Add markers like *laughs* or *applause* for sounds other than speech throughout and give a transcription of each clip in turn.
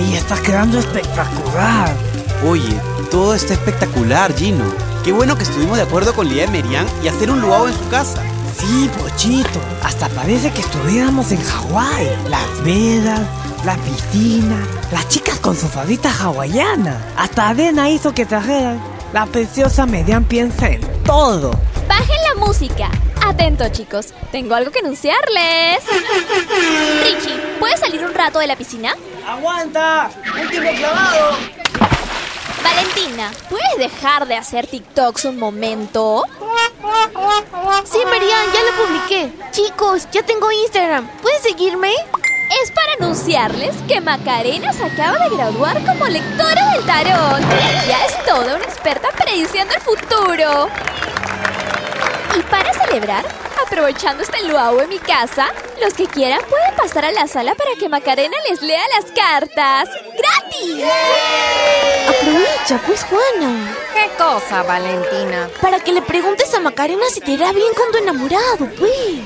Sí, está quedando espectacular. Oye, todo está espectacular, Gino. Qué bueno que estuvimos de acuerdo con Lía y Merian y hacer un luau en su casa. Sí, Pochito. Hasta parece que estuviéramos en Hawái. Las velas, la piscina, las chicas con su faldita hawaiana. Hasta Arena hizo que trajeran. La preciosa Median piensa en todo. Bajen la música. Atento, chicos. Tengo algo que anunciarles. *laughs* Richie, ¿puedes salir un rato de la piscina? ¡Aguanta! ¡Último clavado! Valentina, ¿puedes dejar de hacer TikToks un momento? Sí, Marian, ya lo publiqué. Chicos, ya tengo Instagram. ¿Pueden seguirme? Es para anunciarles que Macarena se acaba de graduar como lectora del tarot. Ya es toda una experta prediciendo el futuro. Y para celebrar, aprovechando este luau en mi casa, los que quieran pueden pasar a la sala para que Macarena les lea las cartas. ¡Gratis! Aprovecha, pues, Juana. ¿Qué cosa, Valentina? Para que le preguntes a Macarena si te irá bien con tu enamorado, pues.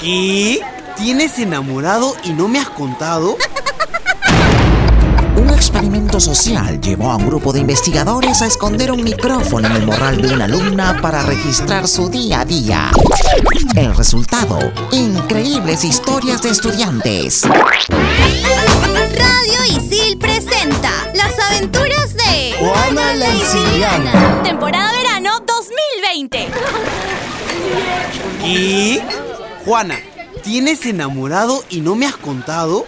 ¿Qué? ¿Tienes enamorado y no me has contado? Experimento social llevó a un grupo de investigadores a esconder un micrófono en el morral de una alumna para registrar su día a día. El resultado, increíbles historias de estudiantes. Radio Isil presenta Las aventuras de Juana la Isiliana. Temporada verano 2020. ¿Qué? Juana, ¿tienes enamorado y no me has contado?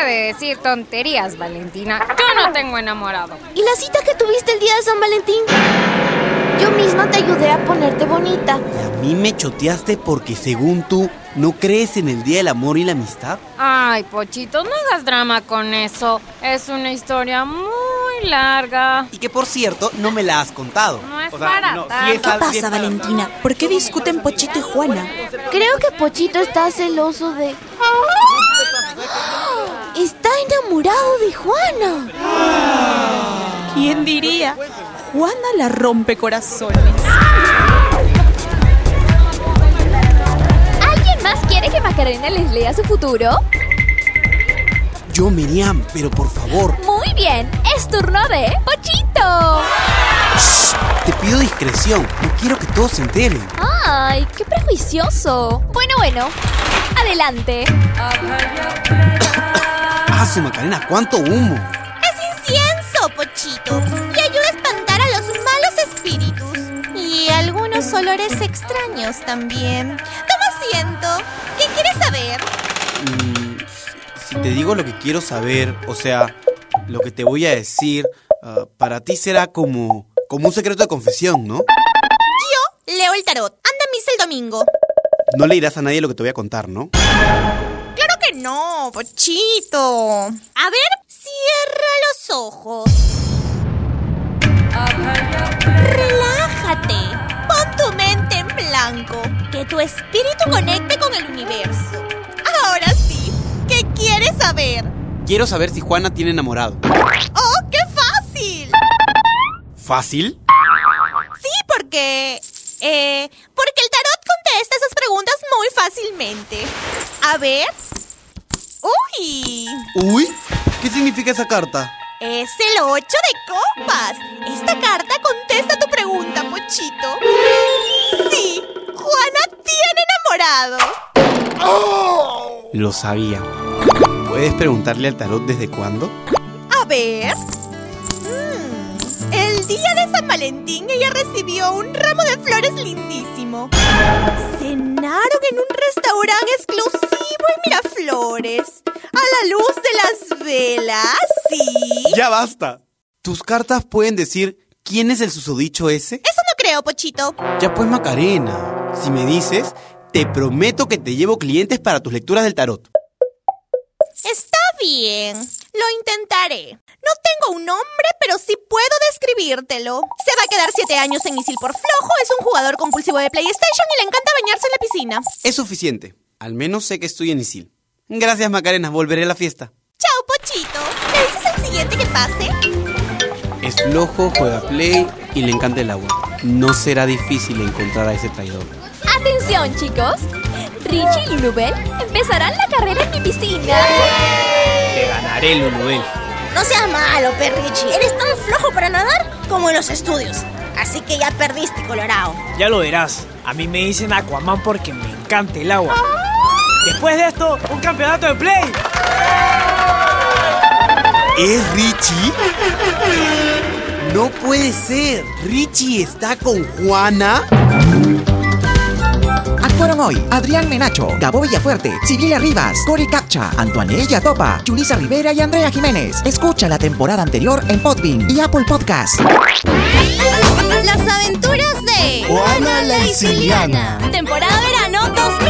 Deja de decir tonterías, Valentina. Yo no tengo enamorado. ¿Y la cita que tuviste el día de San Valentín? Yo misma te ayudé a ponerte bonita. ¿Y a mí me choteaste porque según tú no crees en el Día del Amor y la Amistad? Ay, Pochito, no hagas drama con eso. Es una historia muy larga. Y que por cierto, no me la has contado. No es para no, tanto. es ¿Qué pasa, Valentina? ¿Por qué discuten Pochito y Juana? Creo que Pochito está celoso de... Enamorado de Juana. ¿Quién diría? Juana la rompe corazones. ¿Alguien más quiere que Macarena les lea su futuro? Yo, Miriam, pero por favor, Muy bien, es turno de Pochito. te pido discreción. No quiero que todos se enteren. Ay, qué prejuicioso. Bueno, bueno, adelante. Ah, su Macarena, ¿cuánto humo? Es incienso, Pochito. Y ayuda a espantar a los malos espíritus. Y algunos olores extraños también. Toma asiento. ¿Qué quieres saber? Mm, si te digo lo que quiero saber, o sea, lo que te voy a decir, ah, para ti será como, como un secreto de confesión, ¿no? Yo leo el tarot. Anda a misa el domingo. No le dirás a nadie lo que te voy a contar, ¿no? No, Pochito. A ver, cierra los ojos. Relájate. Pon tu mente en blanco. Que tu espíritu conecte con el universo. Ahora sí, ¿qué quieres saber? Quiero saber si Juana tiene enamorado. ¡Oh, qué fácil! ¿Fácil? Sí, porque... Eh, porque el tarot contesta esas preguntas muy fácilmente. A ver. ¡Uy! Uy, ¿qué significa esa carta? Es el 8 de copas. Esta carta contesta tu pregunta, Pochito. Sí, Juana tiene enamorado. Lo sabía. ¿Puedes preguntarle al tarot desde cuándo? A ver. Mm, el día de San Valentín ella recibió un ramo de flores lindísimo. Cenaron en un restaurante exclusivo A la luz de las velas, sí. ¡Ya basta! ¿Tus cartas pueden decir quién es el susodicho ese? Eso no creo, Pochito. Ya pues, Macarena. Si me dices, te prometo que te llevo clientes para tus lecturas del tarot. Está bien, lo intentaré. No tengo un nombre, pero sí puedo describírtelo. Se va a quedar siete años en Isil por flojo, es un jugador compulsivo de PlayStation y le encanta bañarse en la piscina. Es suficiente. Al menos sé que estoy en Isil. Gracias, Macarena. Volveré a la fiesta. Chao, Pochito. ¿Me dices al siguiente que pase? Es flojo, juega play y le encanta el agua. No será difícil encontrar a ese traidor. Atención, chicos. Richie y Lulubel empezarán la carrera en mi piscina. Te ganaré, Lulubel. No seas malo, Perrichi. Eres tan flojo para nadar como en los estudios. Así que ya perdiste, Colorado. Ya lo verás. A mí me dicen Aquaman porque me encanta el agua. Después de esto, un campeonato de play. ¿Es Richie? No puede ser. ¿Richie está con Juana? Actuaron hoy Adrián Menacho, Gabo Villafuerte, Sibila Rivas, Cory Capcha, Antoine Topa, Julisa Rivera y Andrea Jiménez. Escucha la temporada anterior en Podbean y Apple Podcast. Las aventuras de Juana la Isiliana. Temporada verano 2020.